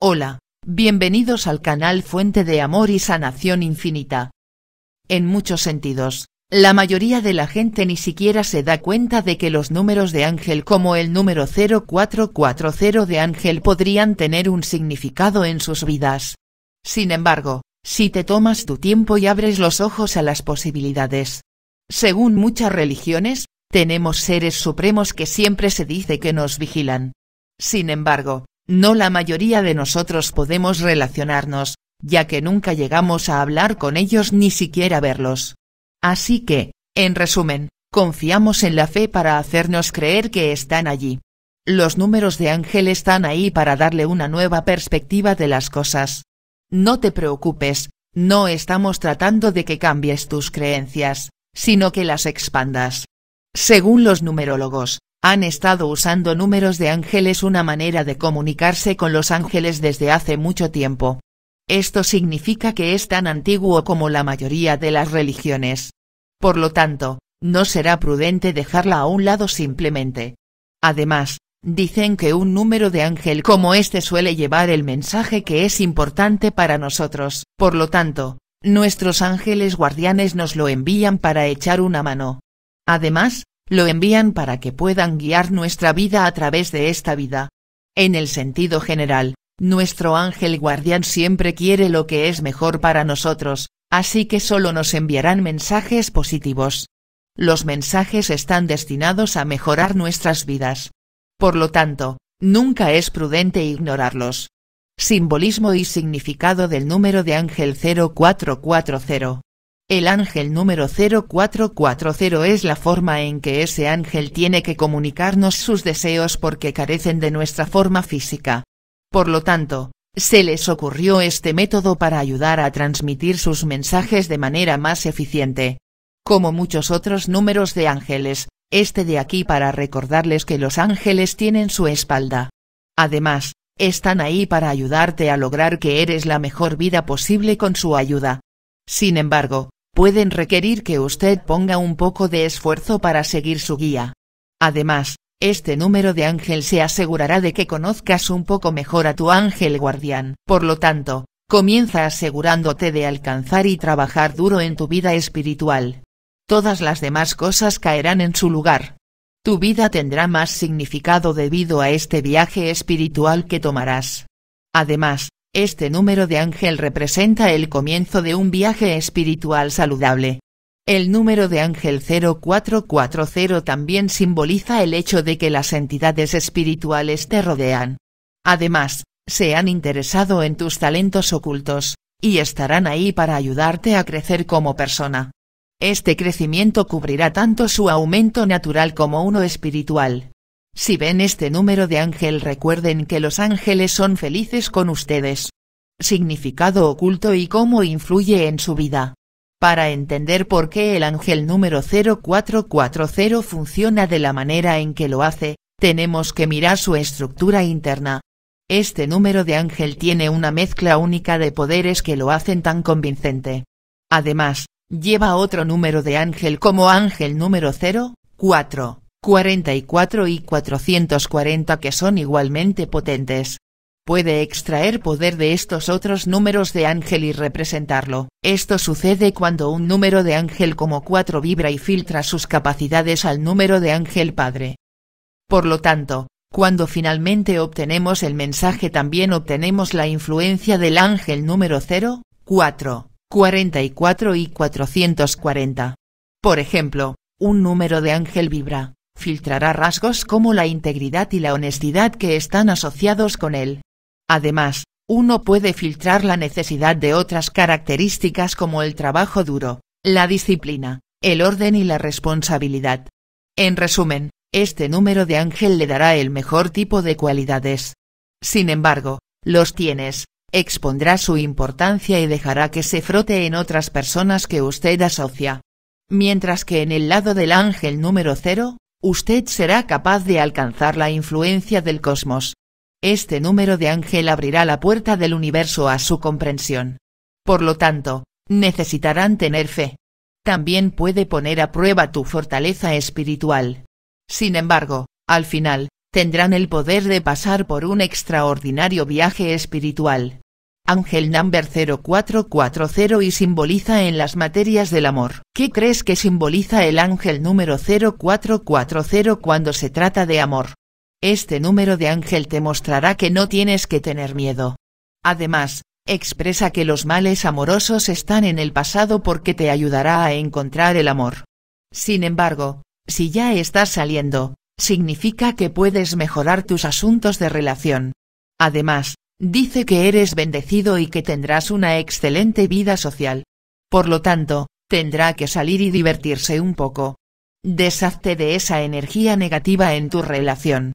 Hola, bienvenidos al canal Fuente de Amor y Sanación Infinita. En muchos sentidos, la mayoría de la gente ni siquiera se da cuenta de que los números de ángel como el número 0440 de ángel podrían tener un significado en sus vidas. Sin embargo, si te tomas tu tiempo y abres los ojos a las posibilidades. Según muchas religiones, tenemos seres supremos que siempre se dice que nos vigilan. Sin embargo, no la mayoría de nosotros podemos relacionarnos, ya que nunca llegamos a hablar con ellos ni siquiera verlos. Así que, en resumen, confiamos en la fe para hacernos creer que están allí. Los números de ángel están ahí para darle una nueva perspectiva de las cosas. No te preocupes, no estamos tratando de que cambies tus creencias, sino que las expandas. Según los numerólogos, han estado usando números de ángeles una manera de comunicarse con los ángeles desde hace mucho tiempo. Esto significa que es tan antiguo como la mayoría de las religiones. Por lo tanto, no será prudente dejarla a un lado simplemente. Además, dicen que un número de ángel como este suele llevar el mensaje que es importante para nosotros, por lo tanto, nuestros ángeles guardianes nos lo envían para echar una mano. Además, lo envían para que puedan guiar nuestra vida a través de esta vida. En el sentido general, nuestro ángel guardián siempre quiere lo que es mejor para nosotros, así que solo nos enviarán mensajes positivos. Los mensajes están destinados a mejorar nuestras vidas. Por lo tanto, nunca es prudente ignorarlos. Simbolismo y significado del número de ángel 0440. El ángel número 0440 es la forma en que ese ángel tiene que comunicarnos sus deseos porque carecen de nuestra forma física. Por lo tanto, se les ocurrió este método para ayudar a transmitir sus mensajes de manera más eficiente. Como muchos otros números de ángeles, este de aquí para recordarles que los ángeles tienen su espalda. Además, están ahí para ayudarte a lograr que eres la mejor vida posible con su ayuda. Sin embargo, pueden requerir que usted ponga un poco de esfuerzo para seguir su guía. Además, este número de ángel se asegurará de que conozcas un poco mejor a tu ángel guardián. Por lo tanto, comienza asegurándote de alcanzar y trabajar duro en tu vida espiritual. Todas las demás cosas caerán en su lugar. Tu vida tendrá más significado debido a este viaje espiritual que tomarás. Además, este número de ángel representa el comienzo de un viaje espiritual saludable. El número de ángel 0440 también simboliza el hecho de que las entidades espirituales te rodean. Además, se han interesado en tus talentos ocultos, y estarán ahí para ayudarte a crecer como persona. Este crecimiento cubrirá tanto su aumento natural como uno espiritual. Si ven este número de ángel recuerden que los ángeles son felices con ustedes. Significado oculto y cómo influye en su vida. Para entender por qué el ángel número 0440 funciona de la manera en que lo hace, tenemos que mirar su estructura interna. Este número de ángel tiene una mezcla única de poderes que lo hacen tan convincente. Además, lleva otro número de ángel como ángel número 0, 4, 44 y 440 que son igualmente potentes puede extraer poder de estos otros números de ángel y representarlo. Esto sucede cuando un número de ángel como 4 vibra y filtra sus capacidades al número de ángel padre. Por lo tanto, cuando finalmente obtenemos el mensaje también obtenemos la influencia del ángel número 0, 4, 44 y 440. Por ejemplo, un número de ángel vibra, filtrará rasgos como la integridad y la honestidad que están asociados con él. Además, uno puede filtrar la necesidad de otras características como el trabajo duro, la disciplina, el orden y la responsabilidad. En resumen, este número de ángel le dará el mejor tipo de cualidades. Sin embargo, los tienes, expondrá su importancia y dejará que se frote en otras personas que usted asocia. Mientras que en el lado del ángel número 0, usted será capaz de alcanzar la influencia del cosmos, este número de ángel abrirá la puerta del universo a su comprensión. Por lo tanto, necesitarán tener fe. También puede poner a prueba tu fortaleza espiritual. Sin embargo, al final, tendrán el poder de pasar por un extraordinario viaje espiritual. Ángel number 0440 y simboliza en las materias del amor. ¿Qué crees que simboliza el ángel número 0440 cuando se trata de amor? Este número de ángel te mostrará que no tienes que tener miedo. Además, expresa que los males amorosos están en el pasado porque te ayudará a encontrar el amor. Sin embargo, si ya estás saliendo, significa que puedes mejorar tus asuntos de relación. Además, dice que eres bendecido y que tendrás una excelente vida social. Por lo tanto, tendrá que salir y divertirse un poco. Deshazte de esa energía negativa en tu relación.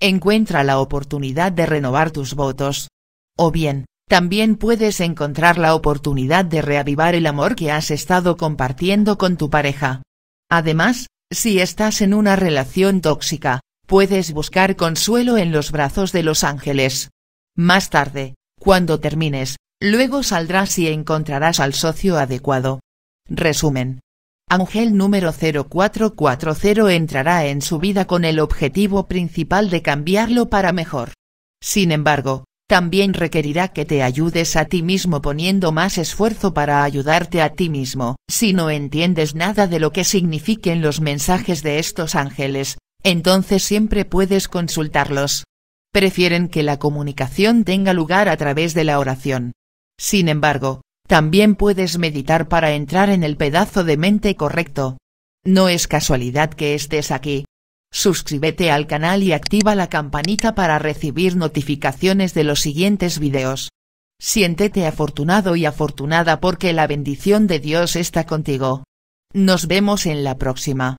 Encuentra la oportunidad de renovar tus votos. O bien, también puedes encontrar la oportunidad de reavivar el amor que has estado compartiendo con tu pareja. Además, si estás en una relación tóxica, puedes buscar consuelo en los brazos de los ángeles. Más tarde, cuando termines, luego saldrás y encontrarás al socio adecuado. Resumen. Ángel número 0440 entrará en su vida con el objetivo principal de cambiarlo para mejor. Sin embargo, también requerirá que te ayudes a ti mismo poniendo más esfuerzo para ayudarte a ti mismo. Si no entiendes nada de lo que signifiquen los mensajes de estos ángeles, entonces siempre puedes consultarlos prefieren que la comunicación tenga lugar a través de la oración. Sin embargo, también puedes meditar para entrar en el pedazo de mente correcto. No es casualidad que estés aquí. Suscríbete al canal y activa la campanita para recibir notificaciones de los siguientes videos. Siéntete afortunado y afortunada porque la bendición de Dios está contigo. Nos vemos en la próxima.